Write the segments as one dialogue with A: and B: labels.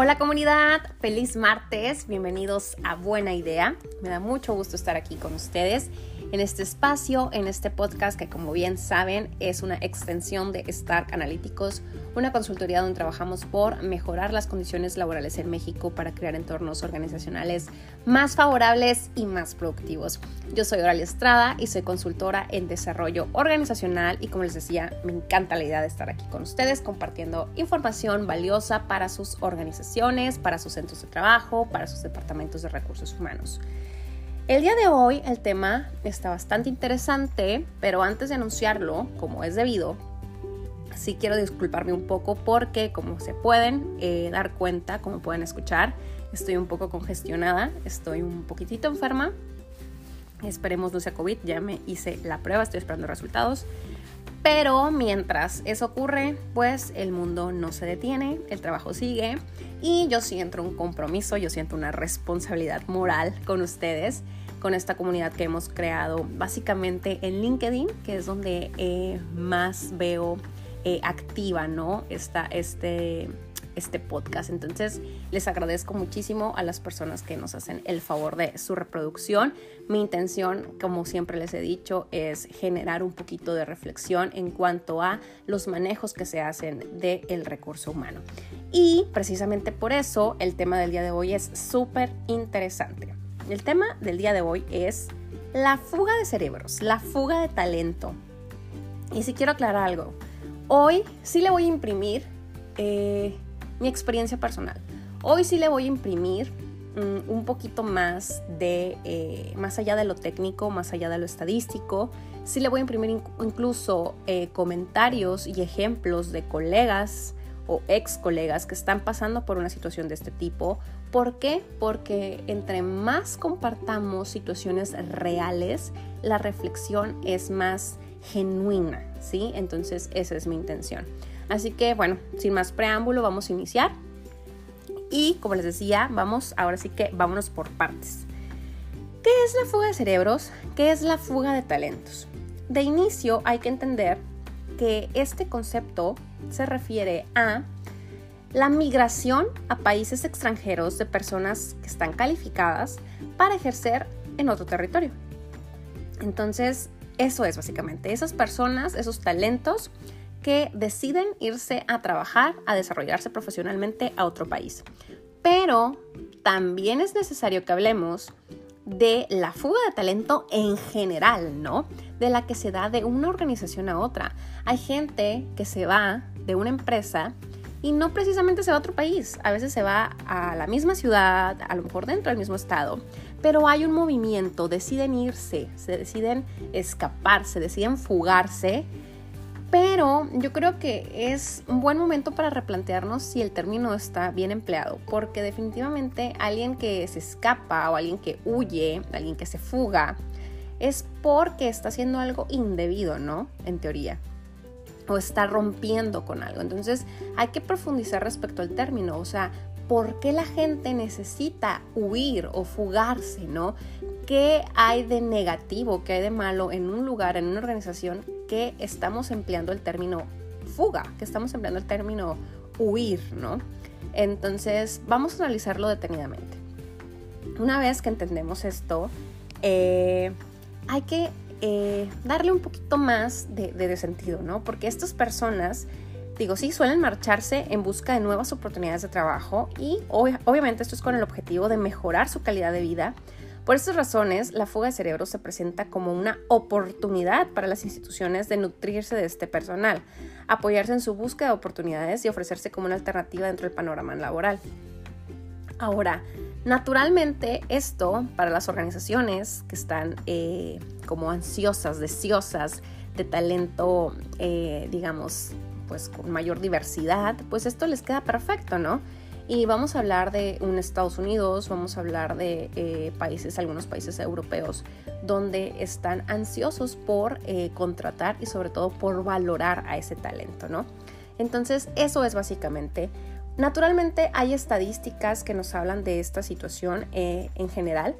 A: Hola comunidad, feliz martes, bienvenidos a Buena Idea. Me da mucho gusto estar aquí con ustedes en este espacio, en este podcast que como bien saben es una extensión de Stark Analyticos, una consultoría donde trabajamos por mejorar las condiciones laborales en México para crear entornos organizacionales más favorables y más productivos. Yo soy Oralia Estrada y soy consultora en desarrollo organizacional y como les decía, me encanta la idea de estar aquí con ustedes compartiendo información valiosa para sus organizaciones, para sus centros de trabajo, para sus departamentos de recursos humanos. El día de hoy el tema está bastante interesante, pero antes de anunciarlo, como es debido, sí quiero disculparme un poco porque como se pueden eh, dar cuenta, como pueden escuchar, estoy un poco congestionada, estoy un poquitito enferma. Esperemos no sea COVID, ya me hice la prueba, estoy esperando resultados. Pero mientras eso ocurre, pues el mundo no se detiene, el trabajo sigue y yo siento un compromiso, yo siento una responsabilidad moral con ustedes con esta comunidad que hemos creado básicamente en LinkedIn, que es donde eh, más veo eh, activa, ¿no? Esta, este, este podcast. Entonces, les agradezco muchísimo a las personas que nos hacen el favor de su reproducción. Mi intención, como siempre les he dicho, es generar un poquito de reflexión en cuanto a los manejos que se hacen del recurso humano. Y precisamente por eso el tema del día de hoy es súper interesante. El tema del día de hoy es la fuga de cerebros, la fuga de talento. Y si quiero aclarar algo, hoy sí le voy a imprimir eh, mi experiencia personal. Hoy sí le voy a imprimir mm, un poquito más de, eh, más allá de lo técnico, más allá de lo estadístico. Sí le voy a imprimir incluso eh, comentarios y ejemplos de colegas o ex colegas que están pasando por una situación de este tipo ¿Por qué? Porque entre más compartamos situaciones reales, la reflexión es más genuina, ¿sí? Entonces esa es mi intención. Así que bueno, sin más preámbulo, vamos a iniciar. Y como les decía, vamos, ahora sí que vámonos por partes. ¿Qué es la fuga de cerebros? ¿Qué es la fuga de talentos? De inicio hay que entender que este concepto se refiere a la migración a países extranjeros de personas que están calificadas para ejercer en otro territorio. Entonces, eso es básicamente, esas personas, esos talentos que deciden irse a trabajar, a desarrollarse profesionalmente a otro país. Pero también es necesario que hablemos de la fuga de talento en general, ¿no? De la que se da de una organización a otra. Hay gente que se va de una empresa y no precisamente se va a otro país, a veces se va a la misma ciudad, a lo mejor dentro del mismo estado, pero hay un movimiento, deciden irse, se deciden escaparse, deciden fugarse, pero yo creo que es un buen momento para replantearnos si el término está bien empleado, porque definitivamente alguien que se escapa o alguien que huye, alguien que se fuga, es porque está haciendo algo indebido, ¿no? En teoría o está rompiendo con algo. Entonces hay que profundizar respecto al término, o sea, ¿por qué la gente necesita huir o fugarse, no? ¿Qué hay de negativo, qué hay de malo en un lugar, en una organización que estamos empleando el término fuga, que estamos empleando el término huir, ¿no? Entonces, vamos a analizarlo detenidamente. Una vez que entendemos esto, eh, hay que eh, darle un poquito más de, sentido, ¿no? Porque estas personas, digo, sí, suelen marcharse en busca de nuevas oportunidades de trabajo y obviamente esto es con el objetivo de mejorar su calidad de vida. Por estas razones, la fuga de cerebro se presenta como una oportunidad para las instituciones de nutrirse de este personal, apoyarse en su búsqueda de oportunidades y ofrecerse como una alternativa dentro del panorama laboral. Ahora, naturalmente esto para las organizaciones que están eh, como ansiosas, deseosas de talento, eh, digamos, pues con mayor diversidad, pues esto les queda perfecto, ¿no? Y vamos a hablar de un Estados Unidos, vamos a hablar de eh, países, algunos países europeos, donde están ansiosos por contratar y sobre todo por valorar a ese talento, ¿no? Entonces, eso es básicamente Naturalmente hay estadísticas que nos hablan de esta situación eh, en general.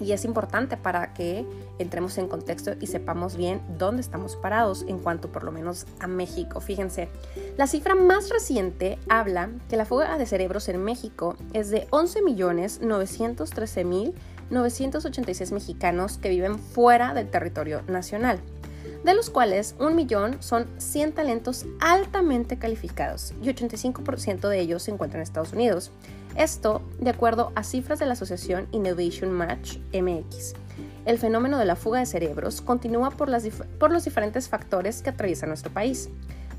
A: Y es importante para que entremos en contexto y sepamos bien dónde estamos parados en cuanto por lo menos a México. Fíjense, la cifra más reciente habla que la fuga de cerebros en México es de 11.913.986 mexicanos que viven fuera del territorio nacional de los cuales un millón son 100 talentos altamente calificados y 85% de ellos se encuentran en Estados Unidos. Esto de acuerdo a cifras de la asociación Innovation Match MX. El fenómeno de la fuga de cerebros continúa por, por los diferentes factores que atraviesa nuestro país.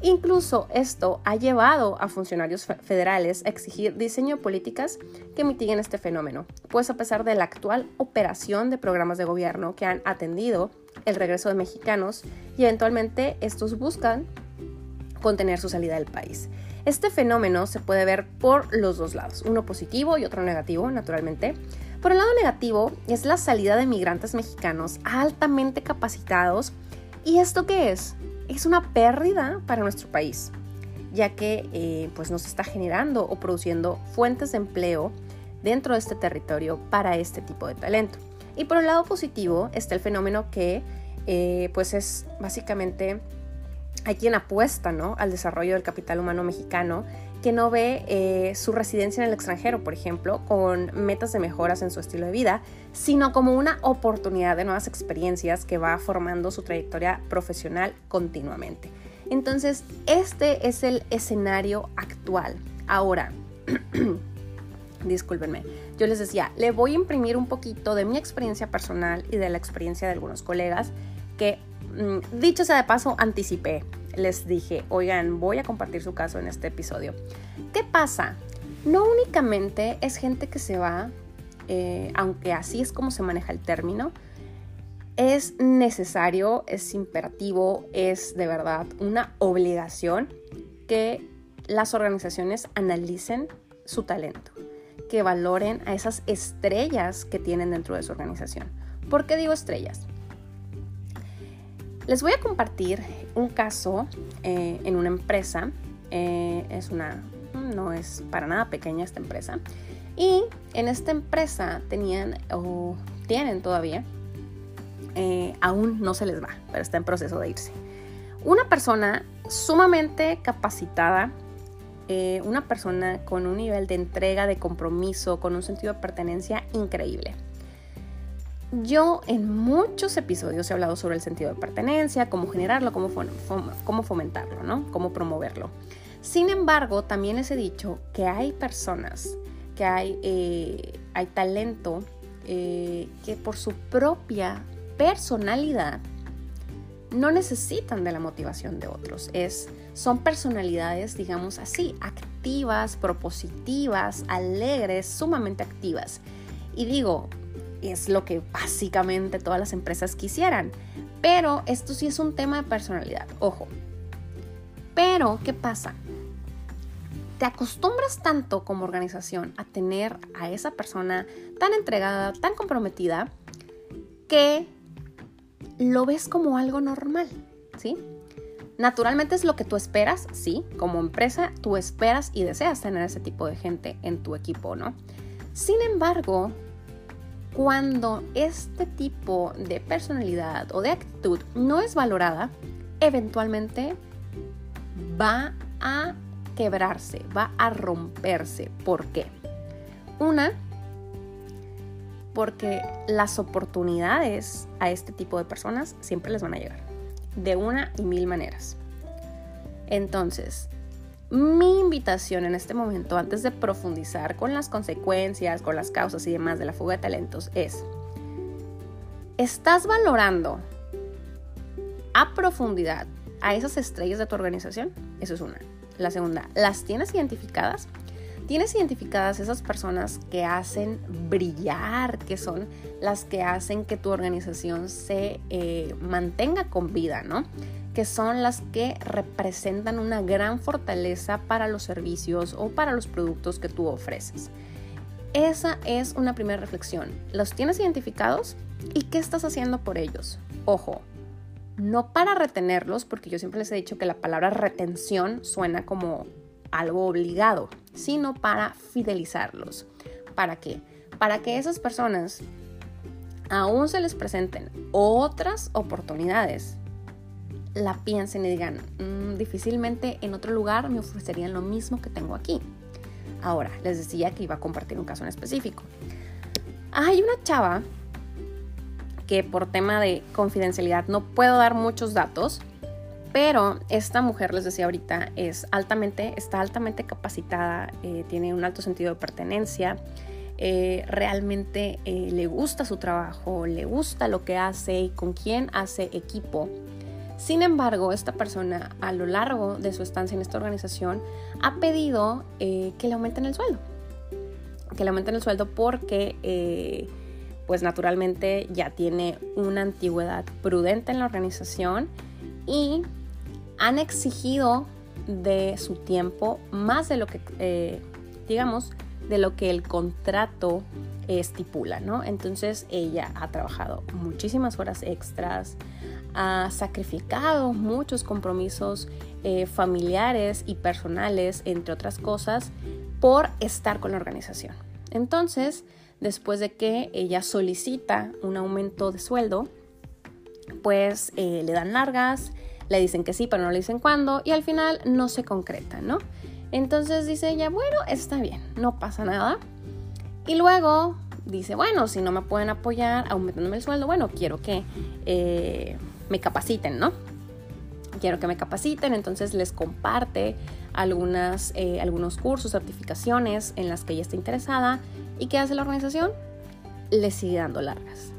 A: Incluso esto ha llevado a funcionarios federales a exigir diseño de políticas que mitiguen este fenómeno, pues a pesar de la actual operación de programas de gobierno que han atendido el regreso de mexicanos y eventualmente estos buscan contener su salida del país. Este fenómeno se puede ver por los dos lados, uno positivo y otro negativo, naturalmente. Por el lado negativo es la salida de migrantes mexicanos altamente capacitados. ¿Y esto qué es? Es una pérdida para nuestro país, ya que eh, pues nos está generando o produciendo fuentes de empleo dentro de este territorio para este tipo de talento. Y por el lado positivo está el fenómeno que eh, pues es básicamente hay quien apuesta ¿no? al desarrollo del capital humano mexicano que no ve eh, su residencia en el extranjero, por ejemplo, con metas de mejoras en su estilo de vida, sino como una oportunidad de nuevas experiencias que va formando su trayectoria profesional continuamente. Entonces, este es el escenario actual. Ahora, discúlpenme, yo les decía, le voy a imprimir un poquito de mi experiencia personal y de la experiencia de algunos colegas que, dicho sea de paso, anticipé. Les dije, oigan, voy a compartir su caso en este episodio. ¿Qué pasa? No únicamente es gente que se va, eh, aunque así es como se maneja el término, es necesario, es imperativo, es de verdad una obligación que las organizaciones analicen su talento que valoren a esas estrellas que tienen dentro de su organización. ¿Por qué digo estrellas? Les voy a compartir un caso eh, en una empresa. Eh, es una, no es para nada pequeña esta empresa. Y en esta empresa tenían o tienen todavía, eh, aún no se les va, pero está en proceso de irse. Una persona sumamente capacitada una persona con un nivel de entrega, de compromiso, con un sentido de pertenencia increíble. Yo en muchos episodios he hablado sobre el sentido de pertenencia, cómo generarlo, cómo, fomentarlo, ¿no? Cómo promoverlo. Sin embargo, también les he dicho que hay personas, que hay, eh, talento eh, que por su propia personalidad no necesitan de la motivación de otros. Es, son personalidades, digamos así, activas, propositivas, alegres, sumamente activas. Y digo, es lo que básicamente todas las empresas quisieran. Pero esto sí es un tema de personalidad, ojo. Pero, ¿qué pasa? Te acostumbras tanto como organización a tener a esa persona tan entregada, tan comprometida, que lo ves como algo normal, ¿sí? Naturalmente es lo que tú esperas, sí, como empresa tú esperas y deseas tener ese tipo de gente en tu equipo, ¿no? Sin embargo, cuando este tipo de personalidad o de actitud no es valorada, eventualmente va a quebrarse, va a romperse. ¿Por qué? Una, porque las oportunidades a este tipo de personas siempre les van a llegar, de una y mil maneras. Entonces, mi invitación en este momento, antes de profundizar con las consecuencias, con las causas y demás de la fuga de talentos, es, ¿estás valorando a profundidad a esas estrellas de tu organización? Eso es una. La segunda, ¿las tienes identificadas? tienes identificadas esas personas que hacen brillar, que son las que hacen que tu organización se eh, mantenga con vida, ¿no? Que son las que representan una gran fortaleza para los servicios o para los productos que tú ofreces. Esa es una primera reflexión. ¿Los tienes identificados? ¿Y qué estás haciendo por ellos? Ojo, no para retenerlos, porque yo siempre les he dicho que la palabra retención suena como algo obligado, sino para fidelizarlos. ¿Para qué? Para que esas personas aún se les presenten otras oportunidades, la piensen y digan, mm, difícilmente en otro lugar me ofrecerían lo mismo que tengo aquí. Ahora, les decía que iba a compartir un caso en específico. Hay una chava que por tema de confidencialidad no puedo dar muchos datos, pero esta mujer, les decía ahorita, es altamente, está altamente capacitada, eh, tiene un alto sentido de pertenencia, eh, realmente eh, le gusta su trabajo, le gusta lo que hace y con quién hace equipo. Sin embargo, esta persona a lo largo de su estancia en esta organización ha pedido que le aumenten el sueldo. Que le aumenten el sueldo porque, pues naturalmente ya tiene una antigüedad prudente en la organización y han exigido de su tiempo más de lo que, eh, digamos, de lo que el contrato estipula, ¿no? Entonces ella ha trabajado muchísimas horas extras, ha sacrificado muchos compromisos eh, familiares y personales, entre otras cosas, por estar con la organización. Entonces, después de que ella solicita un aumento de sueldo, pues eh, le dan largas, le dicen que sí, pero no le dicen cuándo y al final no se concreta, ¿no? Entonces dice ella, bueno, está bien, no pasa nada. Y luego dice, bueno, si no me pueden apoyar aumentándome el sueldo, bueno, quiero que eh, me capaciten, ¿no? Quiero que me capaciten, entonces les comparte algunas, eh, algunos cursos, certificaciones en las que ella está interesada. ¿Y qué hace la organización? Le sigue dando largas.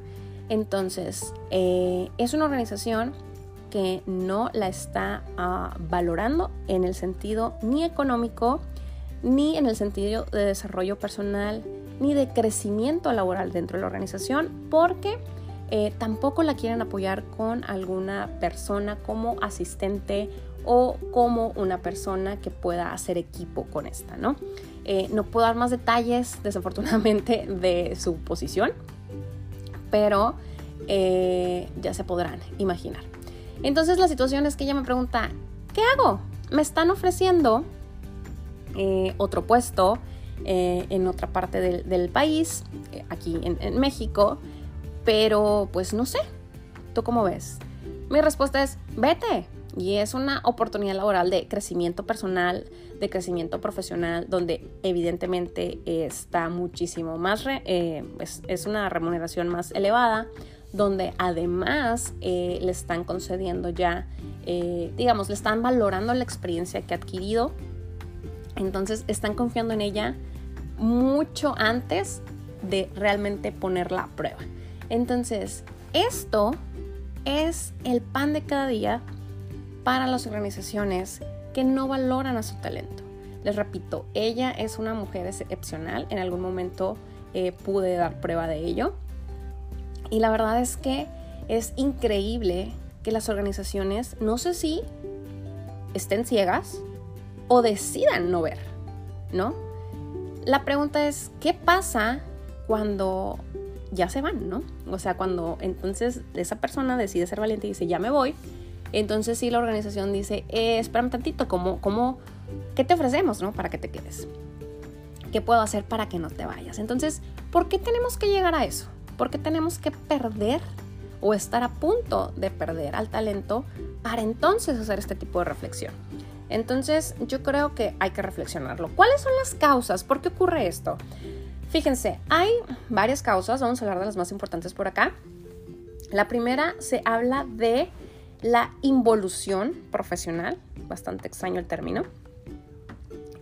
A: Entonces, eh, es una organización que no la está ah, valorando en el sentido ni económico, ni en el sentido de desarrollo personal, ni de crecimiento laboral dentro de la organización, porque eh, tampoco la quieren apoyar con alguna persona como asistente o como una persona que pueda hacer equipo con esta, ¿no? Eh, no puedo dar más detalles, desafortunadamente, de su posición, pero eh, ya se podrán imaginar. Entonces la situación es que ella me pregunta, ¿qué hago? Me están ofreciendo otro puesto en otra parte del, país, aquí en, México, pero pues no sé, ¿tú cómo ves? Mi respuesta es, vete. Y es una oportunidad laboral de crecimiento personal, de crecimiento profesional, donde evidentemente está muchísimo más, pues, es una remuneración más elevada, donde además eh, le están concediendo ya, eh, digamos, le están valorando la experiencia que ha adquirido. Entonces están confiando en ella mucho antes de realmente ponerla a prueba. Entonces, esto es el pan de cada día para las organizaciones que no valoran a su talento. Les repito, ella es una mujer excepcional. En algún momento eh, pude dar prueba de ello. Y la verdad es que es increíble que las organizaciones, no sé si estén ciegas o decidan no ver, ¿no? La pregunta es, ¿qué pasa cuando ya se van, ¿no? O sea, cuando entonces esa persona decide ser valiente y dice, ya me voy, entonces sí la organización dice, eh, espérame tantito, ¿cómo, cómo, ¿qué te ofrecemos, ¿no? Para que te quedes. ¿Qué puedo hacer para que no te vayas? Entonces, ¿por qué tenemos que llegar a eso? porque tenemos que perder o estar a punto de perder al talento para entonces hacer este tipo de reflexión. Entonces yo creo que hay que reflexionarlo. ¿Cuáles son las causas? ¿Por qué ocurre esto? Fíjense, hay varias causas, vamos a hablar de las más importantes por acá. La primera se habla de la involución profesional, bastante extraño el término.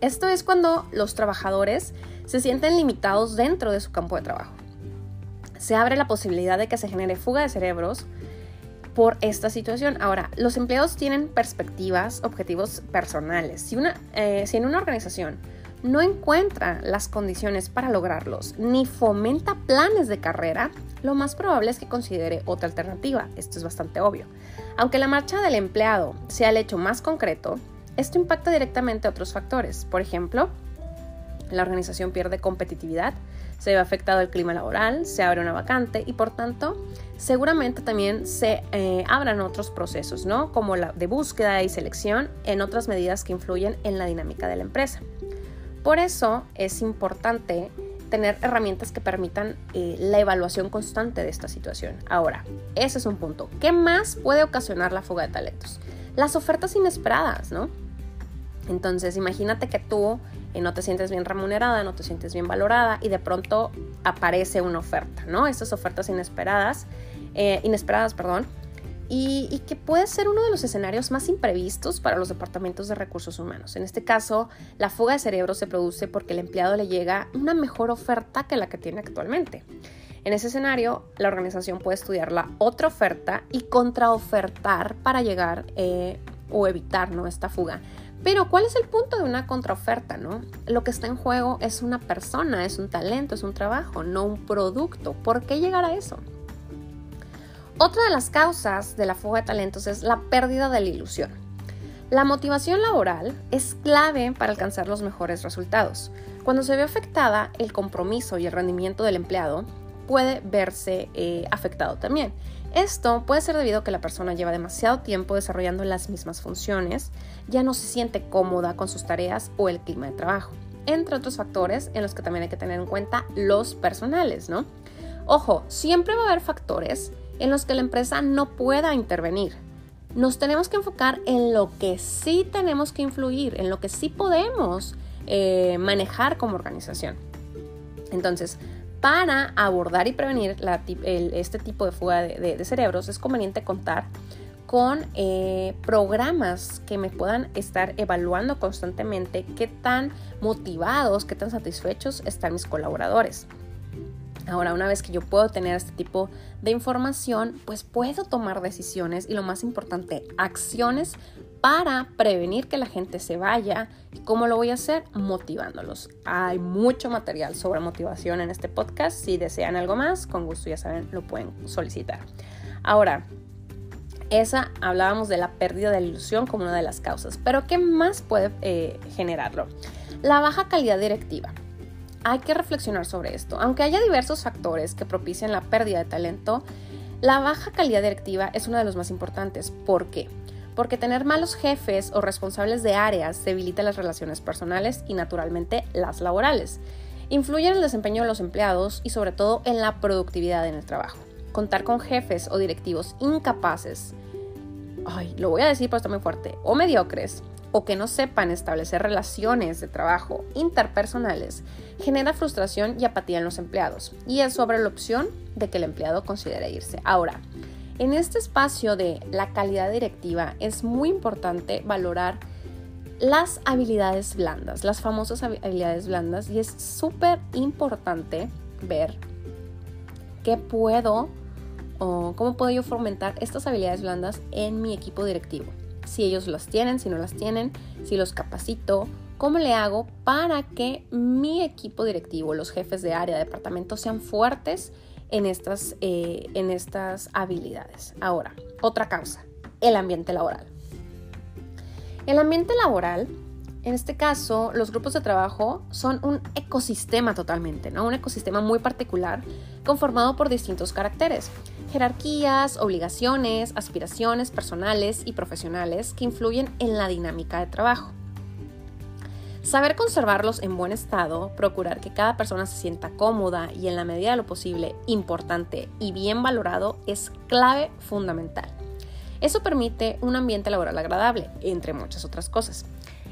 A: Esto es cuando los trabajadores se sienten limitados dentro de su campo de trabajo se abre la posibilidad de que se genere fuga de cerebros por esta situación. Ahora, los empleados tienen perspectivas, objetivos personales. Si, eh, en una organización no encuentra las condiciones para lograrlos ni fomenta planes de carrera, lo más probable es que considere otra alternativa. Esto es bastante obvio. Aunque la marcha del empleado sea el hecho más concreto, esto impacta directamente a otros factores. Por ejemplo, la organización pierde competitividad, se ve afectado el clima laboral, se abre una vacante y por tanto seguramente también se eh, abran otros procesos, ¿no? Como la de búsqueda y selección en otras medidas que influyen en la dinámica de la empresa. Por eso es importante tener herramientas que permitan eh, la evaluación constante de esta situación. Ahora, ese es un punto. ¿Qué más puede ocasionar la fuga de talentos? Las ofertas inesperadas, ¿no? Entonces, imagínate que tú eh, no te sientes bien remunerada, no te sientes bien valorada y de pronto aparece una oferta, ¿no? Estas ofertas inesperadas, eh, inesperadas, perdón, y, que puede ser uno de los escenarios más imprevistos para los departamentos de recursos humanos. En este caso, la fuga de cerebro se produce porque el empleado le llega una mejor oferta que la que tiene actualmente. En ese escenario, la organización puede estudiar la otra oferta y contraofertar para llegar eh, o evitar ¿no? esta fuga. Pero ¿cuál es el punto de una contraoferta? ¿no? Lo que está en juego es una persona, es un talento, es un trabajo, no un producto. ¿Por qué llegar a eso? Otra de las causas de la fuga de talentos es la pérdida de la ilusión. La motivación laboral es clave para alcanzar los mejores resultados. Cuando se ve afectada el compromiso y el rendimiento del empleado, puede verse eh, afectado también. Esto puede ser debido a que la persona lleva demasiado tiempo desarrollando las mismas funciones, ya no se siente cómoda con sus tareas o el clima de trabajo, entre otros factores en los que también hay que tener en cuenta los personales, ¿no? Ojo, siempre va a haber factores en los que la empresa no pueda intervenir. Nos tenemos que enfocar en lo que sí tenemos que influir, en lo que sí podemos eh, manejar como organización. Entonces, para abordar y prevenir este tipo de fuga de, cerebros es conveniente contar con eh, programas que me puedan estar evaluando constantemente qué tan motivados, qué tan satisfechos están mis colaboradores. Ahora, una vez que yo puedo tener este tipo de información, pues puedo tomar decisiones y lo más importante, acciones para prevenir que la gente se vaya. ¿Y cómo lo voy a hacer? Motivándolos. Hay mucho material sobre motivación en este podcast. Si desean algo más, con gusto ya saben, lo pueden solicitar. Ahora, esa hablábamos de la pérdida de la ilusión como una de las causas. Pero ¿qué más puede eh, generarlo? La baja calidad directiva hay que reflexionar sobre esto. Aunque haya diversos factores que propician la pérdida de talento, la baja calidad directiva es uno de los más importantes. ¿Por qué? Porque tener malos jefes o responsables de áreas debilita las relaciones personales y naturalmente las laborales. Influye en el desempeño de los empleados y sobre todo en la productividad en el trabajo. Contar con jefes o directivos incapaces, ay, lo voy a decir pero está muy fuerte, o mediocres, o que no sepan establecer relaciones de trabajo interpersonales genera frustración y apatía en los empleados y es sobre la opción de que el empleado considere irse. Ahora, en este espacio de la calidad directiva es muy importante valorar las habilidades blandas, las famosas habilidades blandas y es súper importante ver qué puedo o cómo puedo yo fomentar estas habilidades blandas en mi equipo directivo si ellos las tienen, si no las tienen, si los capacito, cómo le hago para que mi equipo directivo, los jefes de área, de departamento, sean fuertes en estas, eh, en estas habilidades. Ahora, otra causa, el ambiente laboral. El ambiente laboral en este caso, los grupos de trabajo son un ecosistema totalmente, ¿no? Un ecosistema muy particular conformado por distintos caracteres, jerarquías, obligaciones, aspiraciones personales y profesionales que influyen en la dinámica de trabajo. Saber conservarlos en buen estado, procurar que cada persona se sienta cómoda y en la medida de lo posible importante y bien valorado es clave fundamental. Eso permite un ambiente laboral agradable, entre muchas otras cosas.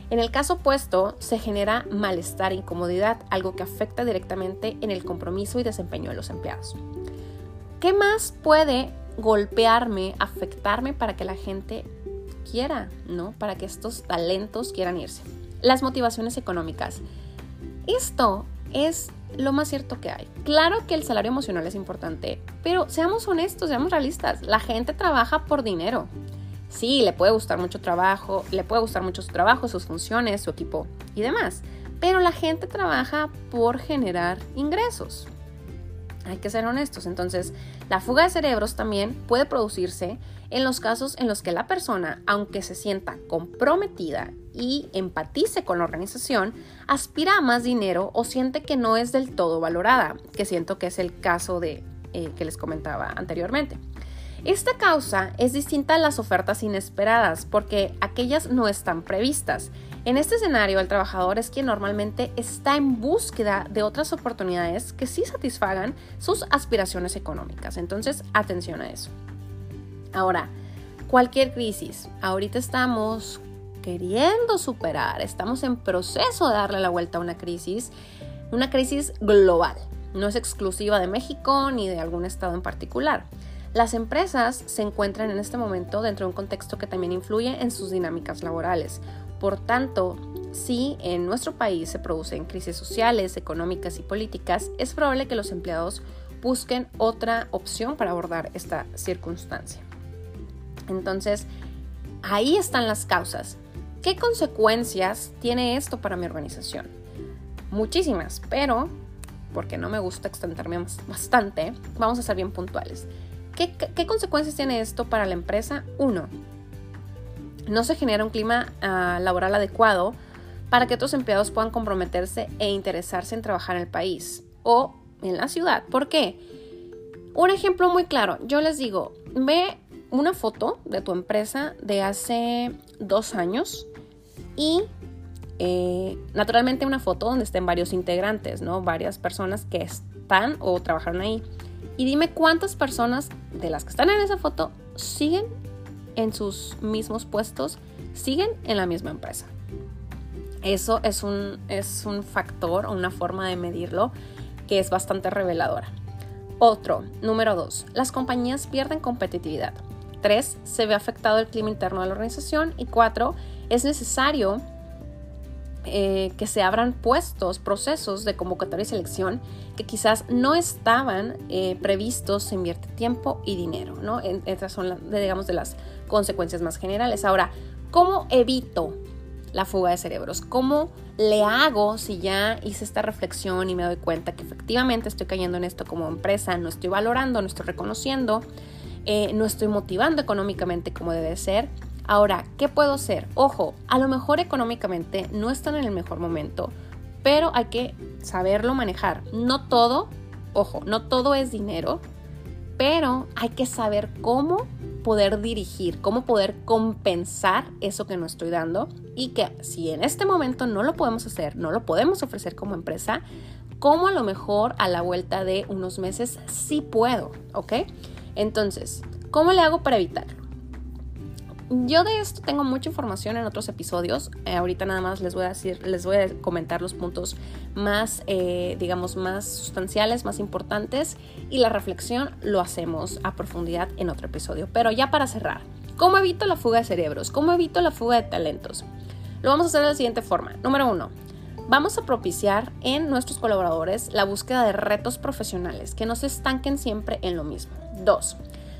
A: En el caso opuesto, se genera malestar e incomodidad, algo que afecta directamente en el compromiso y desempeño de los empleados. ¿Qué más puede golpearme, afectarme para que la gente quiera, ¿no? Para que estos talentos quieran irse. Las motivaciones económicas. Esto es lo más cierto que hay. Claro que el salario emocional es importante, pero seamos honestos, seamos realistas. La gente trabaja por dinero. Sí, le puede gustar mucho trabajo, le puede gustar mucho su trabajo, sus funciones, su equipo y demás. Pero la gente trabaja por generar ingresos. Hay que ser honestos. Entonces, la fuga de cerebros también puede producirse en los casos en los que la persona, aunque se sienta comprometida y empatice con la organización, aspira a más dinero o siente que no es del todo valorada, que siento que es el caso de eh, que les comentaba anteriormente. Esta causa es distinta a las ofertas inesperadas porque aquellas no están previstas. En este escenario, el trabajador es quien normalmente está en búsqueda de otras oportunidades que sí satisfagan sus aspiraciones económicas. Entonces, atención a eso. Ahora, cualquier crisis, ahorita estamos queriendo superar, estamos en proceso de darle la vuelta a una crisis, una crisis global. No es exclusiva de México ni de algún estado en particular. Las empresas se encuentran en este momento dentro de un contexto que también influye en sus dinámicas laborales. Por tanto, si en nuestro país se producen crisis sociales, económicas y políticas, es probable que los empleados busquen otra opción para abordar esta circunstancia. Entonces, ahí están las causas. ¿Qué consecuencias tiene esto para mi organización? Muchísimas, pero porque no me gusta extenderme bastante, vamos a ser bien puntuales. ¿Qué, consecuencias tiene esto para la empresa? Uno, no se genera un clima ah, laboral adecuado para que otros empleados puedan comprometerse e interesarse en trabajar en el país o en la ciudad. ¿Por qué? Un ejemplo muy claro, yo les digo, ve una foto de tu empresa de hace dos años y eh, naturalmente una foto donde estén varios integrantes, ¿no? Varias personas que están o trabajaron ahí. Y dime cuántas personas de las que están en esa foto siguen en sus mismos puestos, siguen en la misma empresa. Eso es un, es un factor o una forma de medirlo que es bastante reveladora. Otro, número dos, las compañías pierden competitividad. Tres, se ve afectado el clima interno de la organización. Y cuatro, es necesario eh, que se abran puestos, procesos de convocatoria y selección que quizás no estaban eh, previstos, se invierte tiempo y dinero, ¿no? estas son, digamos, de las consecuencias más generales. Ahora, ¿cómo evito la fuga de cerebros? ¿Cómo le hago si ya hice esta reflexión y me doy cuenta que efectivamente estoy cayendo en esto como empresa, no estoy valorando, no estoy reconociendo, eh, no estoy motivando económicamente como debe ser? Ahora, ¿qué puedo hacer? Ojo, a lo mejor económicamente no están en el mejor momento, pero hay que saberlo manejar. No todo, ojo, no todo es dinero, pero hay que saber cómo poder dirigir, cómo poder compensar eso que no estoy dando y que si en este momento no lo podemos hacer, no lo podemos ofrecer como empresa, cómo a lo mejor a la vuelta de unos meses sí puedo, ¿ok? Entonces, ¿cómo le hago para evitarlo? Yo de esto tengo mucha información en otros episodios. Eh, ahorita nada más les voy a decir, les voy a comentar los puntos más, eh, digamos, más sustanciales, más importantes. Y la reflexión lo hacemos a profundidad en otro episodio. Pero ya para cerrar, ¿cómo evito la fuga de cerebros? ¿Cómo evito la fuga de talentos? Lo vamos a hacer de la siguiente forma. Número uno, vamos a propiciar en nuestros colaboradores la búsqueda de retos profesionales que no se estanquen siempre en lo mismo. Dos,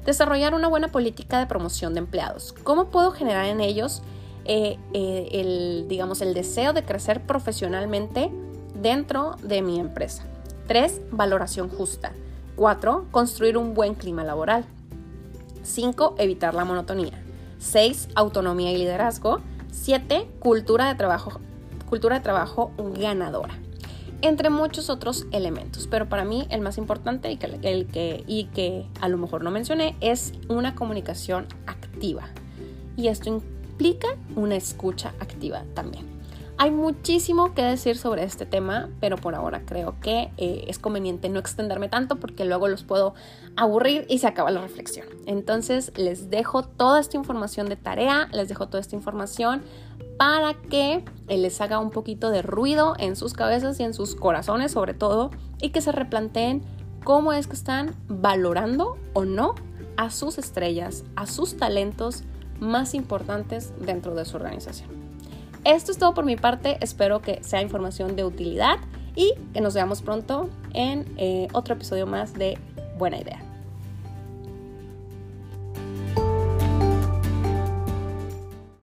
A: Desarrollar una buena política de promoción de empleados. ¿Cómo puedo generar en ellos eh, eh, el, digamos, el deseo de crecer profesionalmente dentro de mi empresa? 3. Valoración justa. 4. Construir un buen clima laboral. 5. Evitar la monotonía. 6. Autonomía y liderazgo. 7. Cultura de trabajo, cultura de trabajo ganadora entre muchos otros elementos. Pero para mí el más importante y que, el que, y que a lo mejor no mencioné es una comunicación activa. Y esto implica una escucha activa también. Hay muchísimo que decir sobre este tema, pero por ahora creo que eh, es conveniente no extenderme tanto porque luego los puedo aburrir y se acaba la reflexión. Entonces les dejo toda esta información de tarea, les dejo toda esta información para que les haga un poquito de ruido en sus cabezas y en sus corazones sobre todo y que se replanteen cómo es que están valorando o no a sus estrellas, a sus talentos más importantes dentro de su organización. Esto es todo por mi parte, espero que sea información de utilidad y que nos veamos pronto en eh, otro episodio más de Buena Idea.